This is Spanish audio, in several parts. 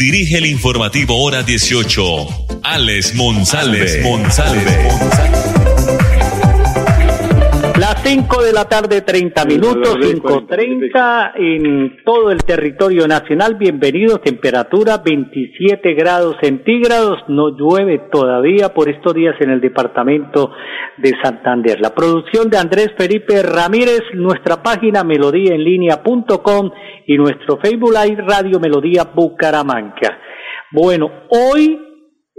dirige el informativo Hora 18, Alex Monsalve. Las 5 de la tarde, 30 minutos, 5.30 en todo el territorio nacional. Bienvenidos, temperatura 27 grados centígrados. No llueve todavía por estos días en el departamento de Santander. La producción de Andrés Felipe Ramírez, nuestra página melodíaenlínea.com y nuestro Facebook Live Radio Melodía Bucaramanga. Bueno, hoy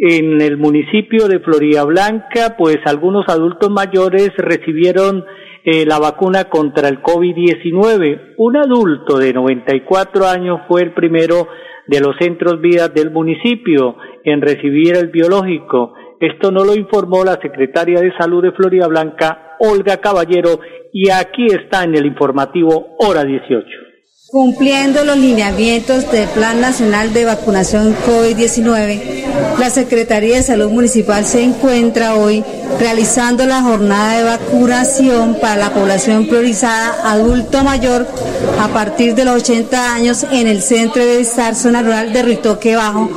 en el municipio de Florida Blanca, pues algunos adultos mayores recibieron eh, la vacuna contra el COVID-19. Un adulto de 94 años fue el primero de los centros vidas del municipio en recibir el biológico. Esto no lo informó la secretaria de Salud de Florida Blanca, Olga Caballero, y aquí está en el informativo Hora 18. Cumpliendo los lineamientos del Plan Nacional de Vacunación COVID-19, la Secretaría de Salud Municipal se encuentra hoy realizando la jornada de vacunación para la población priorizada adulto mayor a partir de los 80 años en el Centro de Estar Zona Rural de Ritoque Bajo,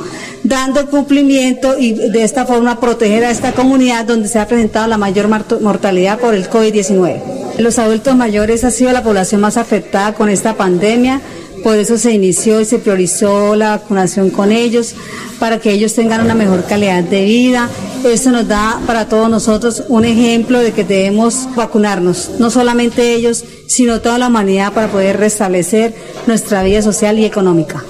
dando cumplimiento y de esta forma proteger a esta comunidad donde se ha presentado la mayor mortalidad por el COVID-19. Los adultos mayores ha sido la población más afectada con esta pandemia, por eso se inició y se priorizó la vacunación con ellos, para que ellos tengan una mejor calidad de vida. Eso nos da para todos nosotros un ejemplo de que debemos vacunarnos, no solamente ellos, sino toda la humanidad para poder restablecer nuestra vida social y económica.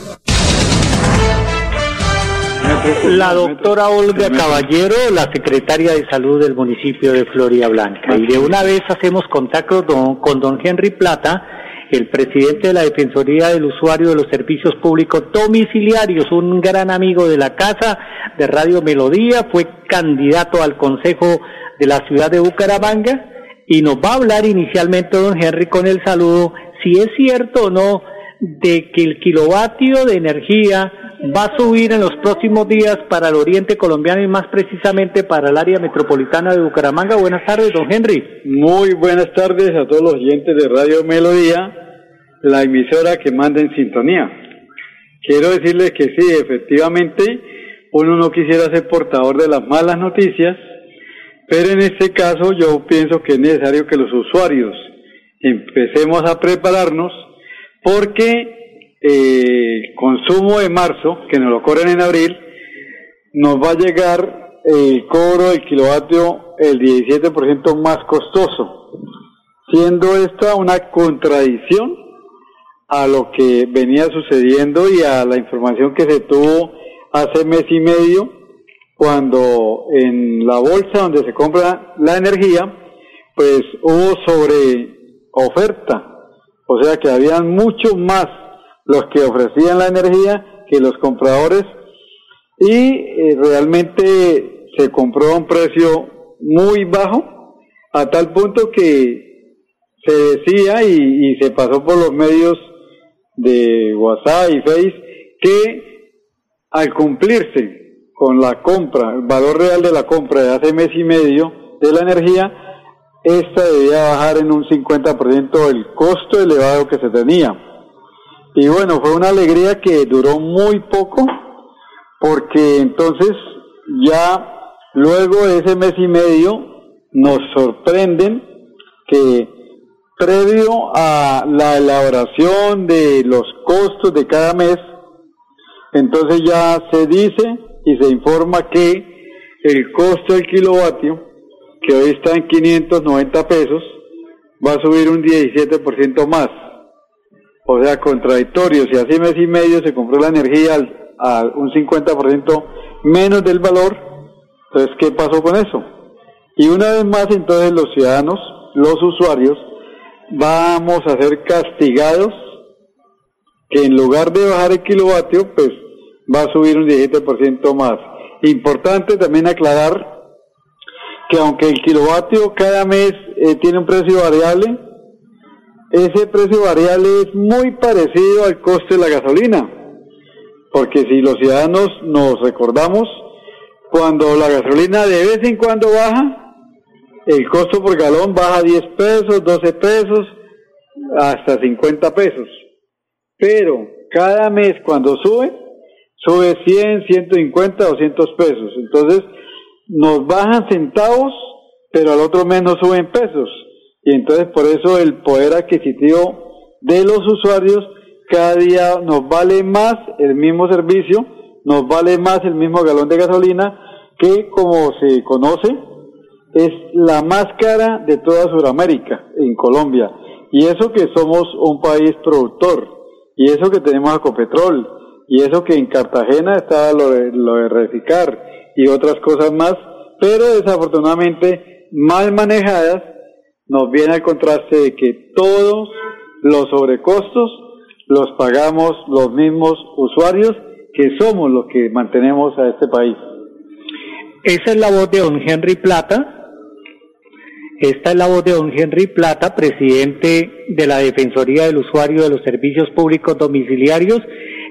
La doctora Olga Caballero, la secretaria de salud del municipio de Floria Blanca. Y de una vez hacemos contacto con don Henry Plata, el presidente de la Defensoría del Usuario de los Servicios Públicos Domiciliarios, un gran amigo de la casa de Radio Melodía, fue candidato al Consejo de la ciudad de Bucaramanga. Y nos va a hablar inicialmente don Henry con el saludo si es cierto o no de que el kilovatio de energía va a subir en los próximos días para el oriente colombiano y más precisamente para el área metropolitana de Bucaramanga. Buenas tardes, don Henry. Muy buenas tardes a todos los oyentes de Radio Melodía, la emisora que manda en sintonía. Quiero decirles que sí, efectivamente, uno no quisiera ser portador de las malas noticias, pero en este caso yo pienso que es necesario que los usuarios empecemos a prepararnos porque el consumo de marzo, que nos lo cobran en abril, nos va a llegar el cobro del kilovatio el 17% más costoso, siendo esta una contradicción a lo que venía sucediendo y a la información que se tuvo hace mes y medio cuando en la bolsa donde se compra la energía, pues hubo sobre oferta, o sea que habían mucho más los que ofrecían la energía que los compradores y eh, realmente se compró a un precio muy bajo a tal punto que se decía y, se pasó por los medios de WhatsApp y Face que al cumplirse con la compra, el valor real de la compra de hace mes y medio de la energía, esta debía bajar en un 50% el costo elevado que se tenía. Y bueno, fue una alegría que duró muy poco, porque entonces ya luego de ese mes y medio nos sorprenden que previo a la elaboración de los costos de cada mes, entonces ya se dice y se informa que el costo del kilovatio, que hoy está en 590 pesos, va a subir un 17% más o sea, contradictorio. Si hace mes y medio se compró la energía a un 50% menos del valor, entonces, ¿qué pasó con eso? Y una vez más, entonces, los ciudadanos, los usuarios, vamos a ser castigados que en lugar de bajar el kilovatio, pues va a subir un 17% más. Importante también aclarar que aunque el kilovatio cada mes eh, tiene un precio variable, ese precio variable es muy parecido al coste de la gasolina. Porque si los ciudadanos nos recordamos, cuando la gasolina de vez en cuando baja, el costo por galón baja 10 pesos, 12 pesos, hasta 50 pesos. Pero cada mes cuando sube, sube 100, 150, 200 pesos. Entonces, nos bajan centavos, pero al otro mes nos suben pesos. Y entonces por eso el poder adquisitivo de los usuarios cada día nos vale más el mismo servicio, nos vale más el mismo galón de gasolina, que como se conoce, es la más cara de toda Sudamérica, en Colombia. Y eso que somos un país productor, y eso que tenemos Acopetrol, y eso que en Cartagena está lo de, lo de Reficar, y otras cosas más, pero desafortunadamente mal manejadas, nos viene el contraste de que todos los sobrecostos los pagamos los mismos usuarios que somos los que mantenemos a este país. Esa es la voz de don Henry Plata. Esta es la voz de don Henry Plata, presidente de la Defensoría del Usuario de los Servicios Públicos Domiciliarios,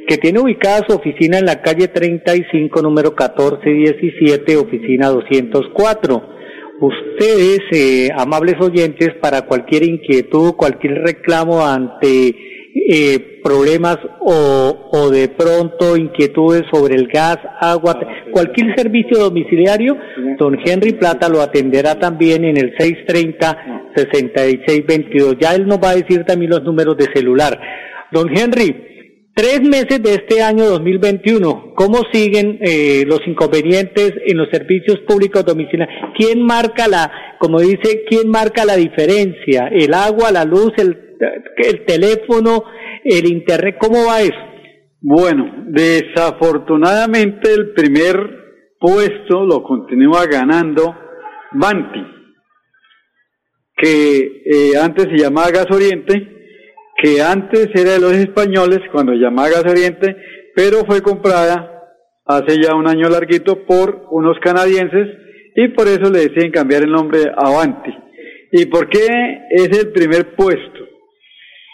que tiene ubicada su oficina en la calle 35, número 1417, oficina 204. Ustedes, eh, amables oyentes, para cualquier inquietud, cualquier reclamo ante eh, problemas o, o, de pronto inquietudes sobre el gas, agua, cualquier servicio domiciliario, don Henry Plata lo atenderá también en el 630-6622. Ya él nos va a decir también los números de celular. Don Henry, Tres meses de este año 2021, ¿cómo siguen eh, los inconvenientes en los servicios públicos domiciliarios? ¿Quién marca la, como dice, quién marca la diferencia? ¿El agua, la luz, el, el teléfono, el internet? ¿Cómo va eso? Bueno, desafortunadamente el primer puesto lo continúa ganando Banti, que eh, antes se llamaba Gas Oriente, que antes era de los españoles cuando llamaba Gas Oriente, pero fue comprada hace ya un año larguito por unos canadienses y por eso le deciden cambiar el nombre a Avanti. ¿Y por qué es el primer puesto?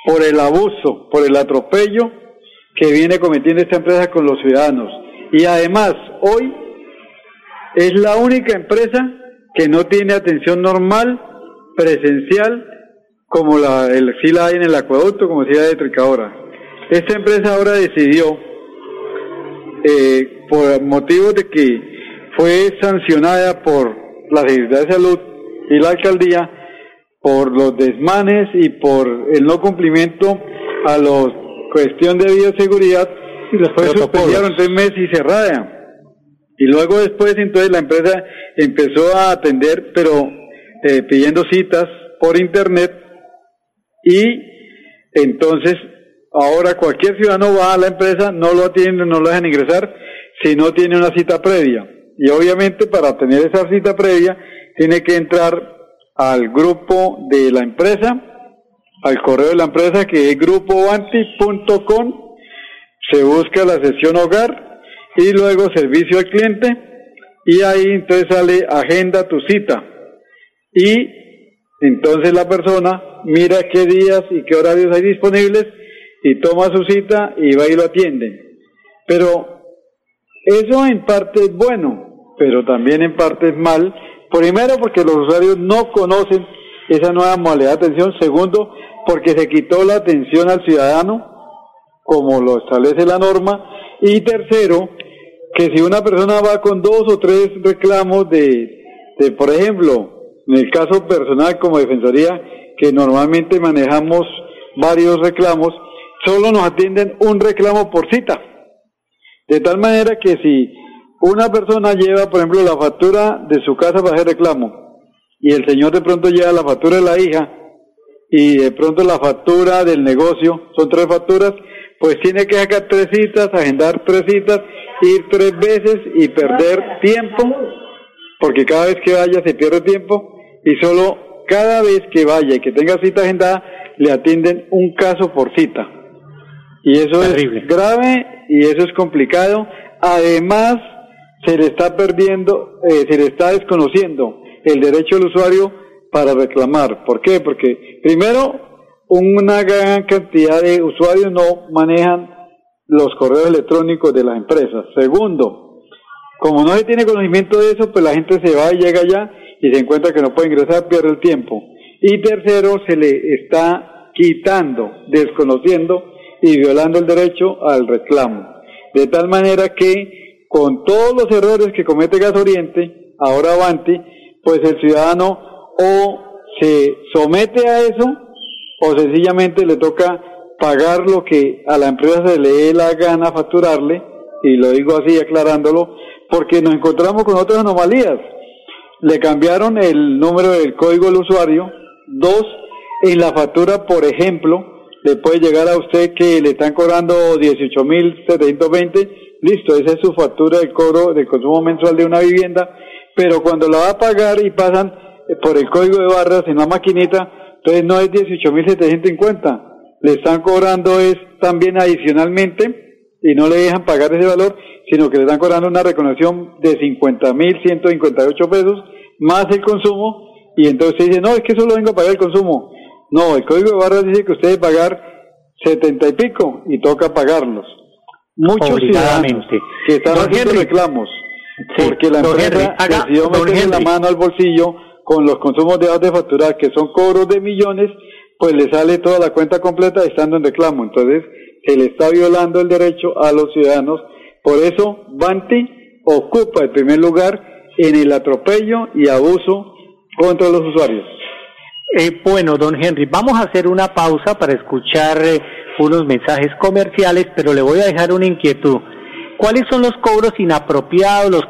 Por el abuso, por el atropello que viene cometiendo esta empresa con los ciudadanos. Y además, hoy es la única empresa que no tiene atención normal, presencial, como la, el, sí la hay en el acueducto, como si eléctrica ahora. Esta empresa ahora decidió, eh, por motivo de que fue sancionada por la Secretaría de Salud y la alcaldía, por los desmanes y por el no cumplimiento a la cuestión de bioseguridad, y fue suspendieron tres meses y cerrada. Y luego después entonces la empresa empezó a atender, pero eh, pidiendo citas por internet y entonces ahora cualquier ciudadano va a la empresa, no lo atienden, no lo dejan ingresar si no tiene una cita previa. Y obviamente para tener esa cita previa tiene que entrar al grupo de la empresa, al correo de la empresa que es grupoanti.com, se busca la sesión hogar y luego servicio al cliente y ahí entonces sale agenda tu cita. Y entonces la persona mira qué días y qué horarios hay disponibles y toma su cita y va y lo atiende. Pero eso en parte es bueno, pero también en parte es mal. Primero porque los usuarios no conocen esa nueva modalidad de atención. Segundo, porque se quitó la atención al ciudadano, como lo establece la norma. Y tercero, que si una persona va con dos o tres reclamos de, de por ejemplo, en el caso personal como defensoría, que normalmente manejamos varios reclamos, solo nos atienden un reclamo por cita. De tal manera que si una persona lleva, por ejemplo, la factura de su casa para hacer reclamo, y el señor de pronto lleva la factura de la hija, y de pronto la factura del negocio, son tres facturas, pues tiene que sacar tres citas, agendar tres citas, ir tres veces y perder tiempo, porque cada vez que vaya se pierde tiempo, y solo cada vez que vaya y que tenga cita agendada, le atienden un caso por cita. Y eso es grave y eso es complicado. Además se le está perdiendo, eh, se le está desconociendo el derecho del usuario para reclamar. ¿Por qué? Porque primero, una gran cantidad de usuarios no manejan los correos electrónicos de las empresas. Segundo, como no se tiene conocimiento de eso, pues la gente se va y llega allá y se encuentra que no puede ingresar, pierde el tiempo. Y tercero, se le está quitando, desconociendo y violando el derecho al reclamo. De tal manera que con todos los errores que comete Gas Oriente, ahora Avanti, pues el ciudadano o se somete a eso o sencillamente le toca pagar lo que a la empresa se le dé la gana facturarle, y lo digo así aclarándolo, porque nos encontramos con otras anomalías. Le cambiaron el número del código del usuario. Dos, en la factura, por ejemplo, le puede llegar a usted que le están cobrando 18.720, listo, esa es su factura de cobro del consumo mensual de una vivienda, pero cuando la va a pagar y pasan por el código de barras en la maquinita, entonces no es 18.750, le están cobrando es también adicionalmente y no le dejan pagar ese valor, sino que le están cobrando una reconexión de 50.158 pesos más el consumo y entonces dice, no, es que solo vengo a pagar el consumo. No, el código de barras dice que usted debe pagar 70 y pico y toca pagarlos. Muchos ciudadanos que están haciendo reclamos porque la empresa decidió meterle la mano al bolsillo con los consumos de de facturar, que son cobros de millones, pues le sale toda la cuenta completa estando en reclamo. Entonces, se le está violando el derecho a los ciudadanos. Por eso, Banti ocupa el primer lugar en el atropello y abuso contra los usuarios. Eh, bueno, don Henry, vamos a hacer una pausa para escuchar eh, unos mensajes comerciales, pero le voy a dejar una inquietud. ¿Cuáles son los cobros inapropiados, los,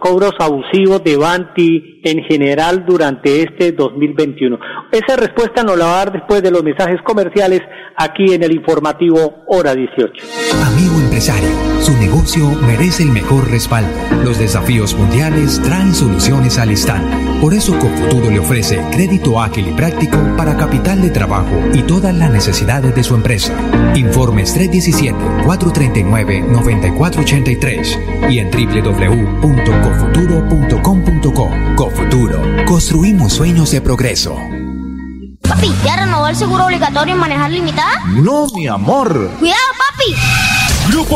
cobros abusivos de Banti en general durante este 2021? Esa respuesta nos la va a dar después de los mensajes comerciales aquí en el informativo Hora 18. Amigo empresario, su negocio merece el mejor respaldo. Los desafíos mundiales traen soluciones al instante. Por eso Cofuturo le ofrece crédito ágil y práctico para capital de trabajo y todas las necesidades de su empresa. Informes 317 439 94 83 y en www.cofuturo.com.co. Cofuturo, construimos sueños de progreso. Papi, ¿ya renovó el seguro obligatorio en manejar limitada? No, mi amor. Cuidado, papi.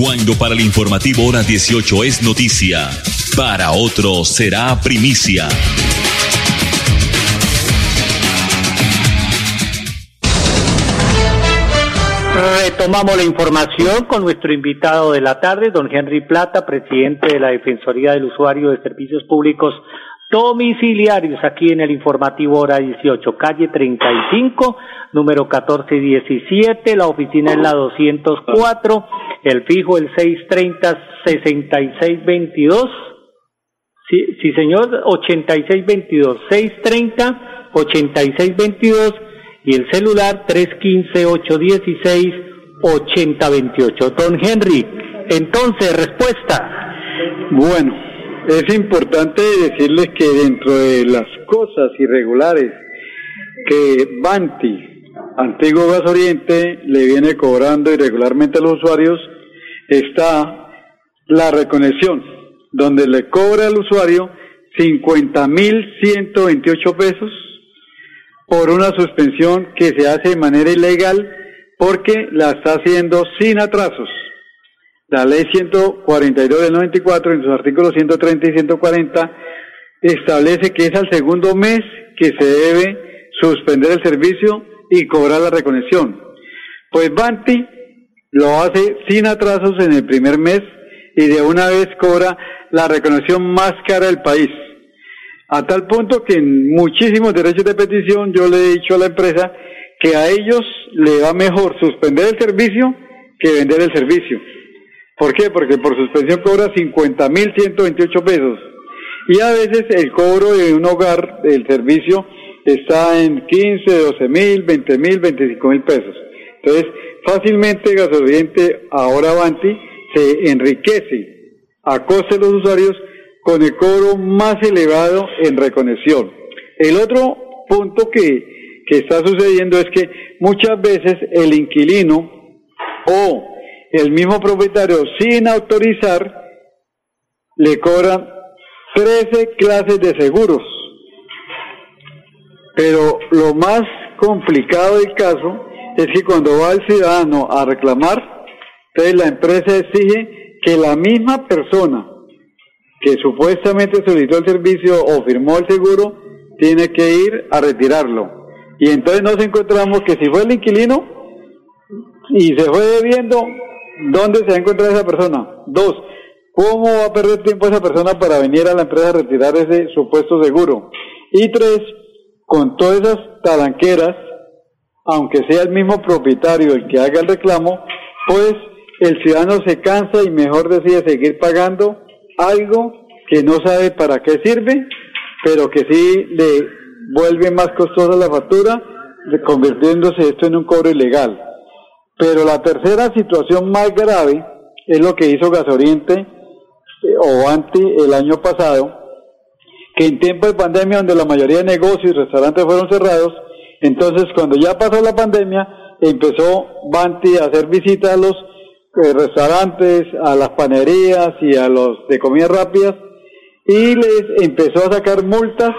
Cuando para el informativo hora 18 es noticia, para otro será primicia. Retomamos la información con nuestro invitado de la tarde, don Henry Plata, presidente de la Defensoría del Usuario de Servicios Públicos domiciliarios aquí en el informativo hora 18, calle 35, número 1417, la oficina es la 204, el fijo el 630-6622, sí, sí señor, 8622, 630-8622 y el celular 315-816-8028. Don Henry, entonces, respuesta. Bueno, es importante decirles que dentro de las cosas irregulares que Banti, antiguo Gas Oriente, le viene cobrando irregularmente a los usuarios, está la reconexión, donde le cobra al usuario 50.128 pesos por una suspensión que se hace de manera ilegal porque la está haciendo sin atrasos. La ley 142 del 94, en sus artículos 130 y 140, establece que es al segundo mes que se debe suspender el servicio y cobrar la reconexión. Pues Banti lo hace sin atrasos en el primer mes y de una vez cobra la reconexión más cara del país. A tal punto que en muchísimos derechos de petición yo le he dicho a la empresa que a ellos le va mejor suspender el servicio que vender el servicio. ¿Por qué? Porque por suspensión cobra 50.128 pesos. Y a veces el cobro de un hogar del servicio está en 15, 12 mil, 20 mil, 25 mil pesos. Entonces, fácilmente Gasoliente, ahora Avanti, se enriquece a coste de los usuarios con el cobro más elevado en reconexión. El otro punto que, que está sucediendo es que muchas veces el inquilino o el mismo propietario sin autorizar le cobran 13 clases de seguros. Pero lo más complicado del caso es que cuando va el ciudadano a reclamar, entonces la empresa exige que la misma persona que supuestamente solicitó el servicio o firmó el seguro, tiene que ir a retirarlo. Y entonces nos encontramos que si fue el inquilino y se fue debiendo, ¿dónde se va a encontrar esa persona? Dos, ¿cómo va a perder tiempo esa persona para venir a la empresa a retirar ese supuesto seguro? Y tres, con todas esas talanqueras, aunque sea el mismo propietario el que haga el reclamo, pues el ciudadano se cansa y mejor decide seguir pagando algo que no sabe para qué sirve, pero que sí le vuelve más costosa la factura, convirtiéndose esto en un cobro ilegal. Pero la tercera situación más grave es lo que hizo Gasoriente eh, o Anti el año pasado, que en tiempo de pandemia, donde la mayoría de negocios y restaurantes fueron cerrados, entonces cuando ya pasó la pandemia, empezó Banti a hacer visitas a los eh, restaurantes, a las panerías y a los de comidas rápidas y les empezó a sacar multas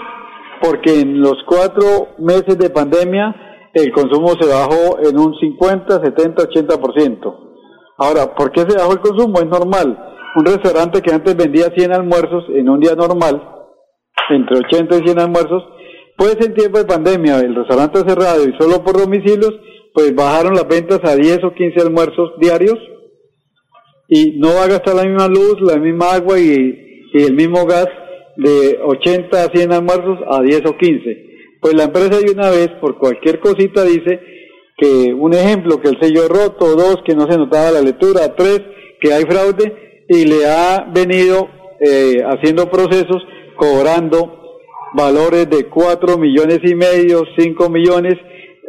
porque en los cuatro meses de pandemia el consumo se bajó en un 50, 70, 80%. Ahora, ¿por qué se bajó el consumo? Es normal. Un restaurante que antes vendía 100 almuerzos en un día normal, entre 80 y 100 almuerzos, pues en tiempo de pandemia, el restaurante cerrado y solo por domicilios, pues bajaron las ventas a 10 o 15 almuerzos diarios y no va a gastar la misma luz, la misma agua y, el mismo gas de 80 a 100 almuerzos a 10 o 15. Pues la empresa de una vez, por cualquier cosita, dice que un ejemplo, que el sello roto, dos, que no se notaba la lectura, tres, que hay fraude y le ha venido eh, haciendo procesos cobrando valores de 4 millones y medio, 5 millones,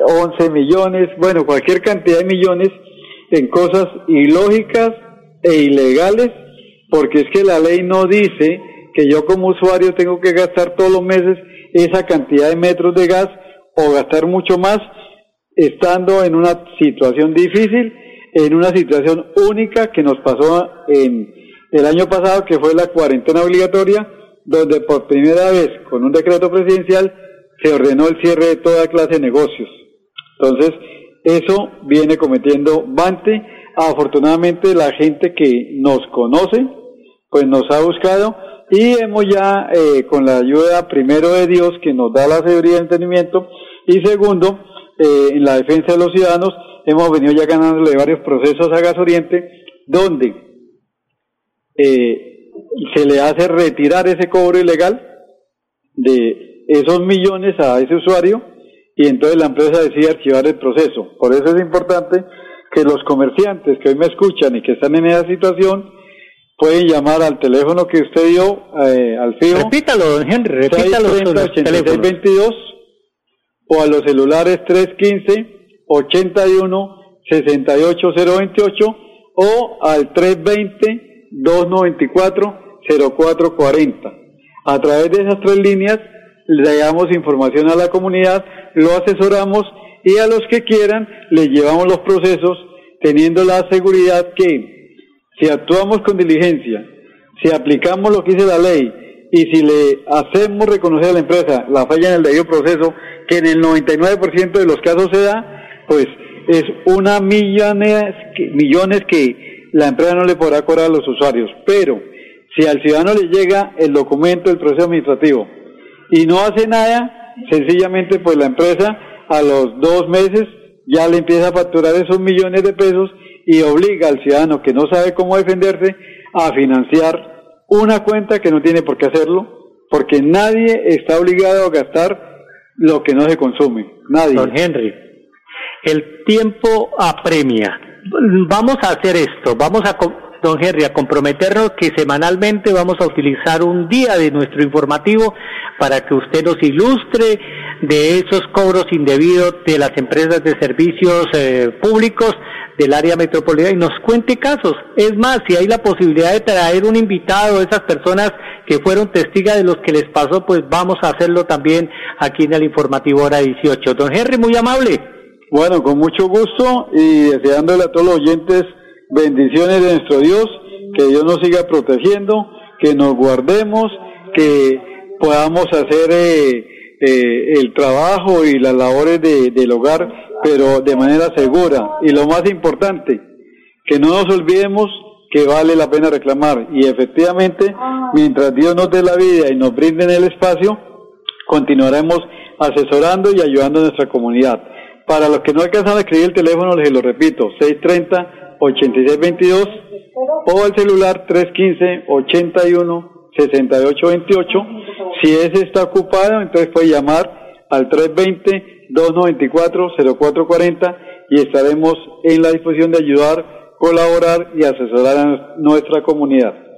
11 millones, bueno, cualquier cantidad de millones en cosas ilógicas e ilegales, porque es que la ley no dice que yo como usuario tengo que gastar todos los meses esa cantidad de metros de gas o gastar mucho más estando en una situación difícil, en una situación única que nos pasó en el año pasado, que fue la cuarentena obligatoria, donde por primera vez con un decreto presidencial se ordenó el cierre de toda clase de negocios. Entonces, eso viene cometiendo Bante afortunadamente la gente que nos conoce, pues nos ha buscado y hemos ya, eh, con la ayuda primero de Dios, que nos da la seguridad y entendimiento, y segundo, eh, en la defensa de los ciudadanos, hemos venido ya ganándole varios procesos a Gas Oriente, donde eh, se le hace retirar ese cobro ilegal de esos millones a ese usuario y entonces la empresa decide archivar el proceso. Por eso es importante que los comerciantes que hoy me escuchan y que están en esa situación pueden llamar al teléfono que usted dio eh, al fijo. Repítalo, don Henry, repítalo. 22 o a los celulares 315 81 68028 o al 320 294 0440. A través de esas tres líneas le damos información a la comunidad, lo asesoramos y a los que quieran les llevamos los procesos teniendo la seguridad que si actuamos con diligencia, si aplicamos lo que dice la ley y si le hacemos reconocer a la empresa la falla en el debido proceso, que en el 99% de los casos se da, pues es una millones, millones que la empresa no le podrá cobrar a los usuarios. Pero si al ciudadano le llega el documento del proceso administrativo y no hace nada, sencillamente pues la empresa a los dos meses ya le empieza a facturar esos millones de pesos y obliga al ciudadano que no sabe cómo defenderse a financiar una cuenta que no tiene por qué hacerlo, porque nadie está obligado a gastar lo que no se consume. Nadie. Don Henry, el tiempo apremia. Vamos a hacer esto, vamos a don Henry, a comprometernos que semanalmente vamos a utilizar un día de nuestro informativo para que usted nos ilustre de esos cobros indebidos de las empresas de servicios eh, públicos del área metropolitana y nos cuente casos. Es más, si hay la posibilidad de traer un invitado, esas personas que fueron testigas de los que les pasó, pues vamos a hacerlo también aquí en el informativo hora 18. Don Henry, muy amable. Bueno, con mucho gusto y deseándole a todos los oyentes bendiciones de nuestro Dios, que Dios nos siga protegiendo, que nos guardemos, que podamos hacer eh, eh, el trabajo y las labores de, del hogar, pero de manera segura. Y lo más importante, que no nos olvidemos que vale la pena reclamar. Y efectivamente, mientras Dios nos dé la vida y nos brinde el espacio, continuaremos asesorando y ayudando a nuestra comunidad. Para los que no alcanzan a escribir el teléfono, les lo repito, 630 8622 o al celular 315 81 6828. Si ese está ocupado, entonces puede llamar al 320 294 0440 y estaremos en la disposición de ayudar, colaborar y asesorar a nuestra comunidad.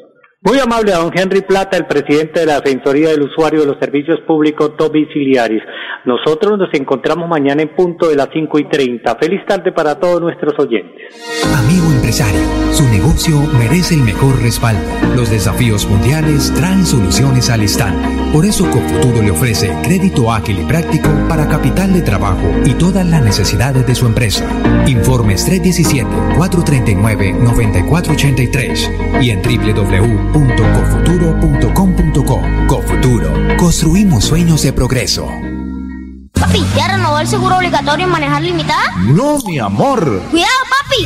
Muy amable a don Henry Plata, el presidente de la Defensoría del Usuario de los Servicios Públicos Domiciliaris. Nosotros nos encontramos mañana en punto de las 5 y 30. Feliz tarde para todos nuestros oyentes. Amigo empresario, su negocio merece el mejor respaldo. Los desafíos mundiales traen soluciones al instante. Por eso Cofuturo le ofrece crédito ágil y práctico para capital de trabajo y todas las necesidades de su empresa. Informes 317-439-9483 y en www www.cofuturo.com.co. Cofuturo. Construimos sueños de progreso. Papi, ¿ya renovó el seguro obligatorio en manejar limitada? No, mi amor. Cuidado, papi.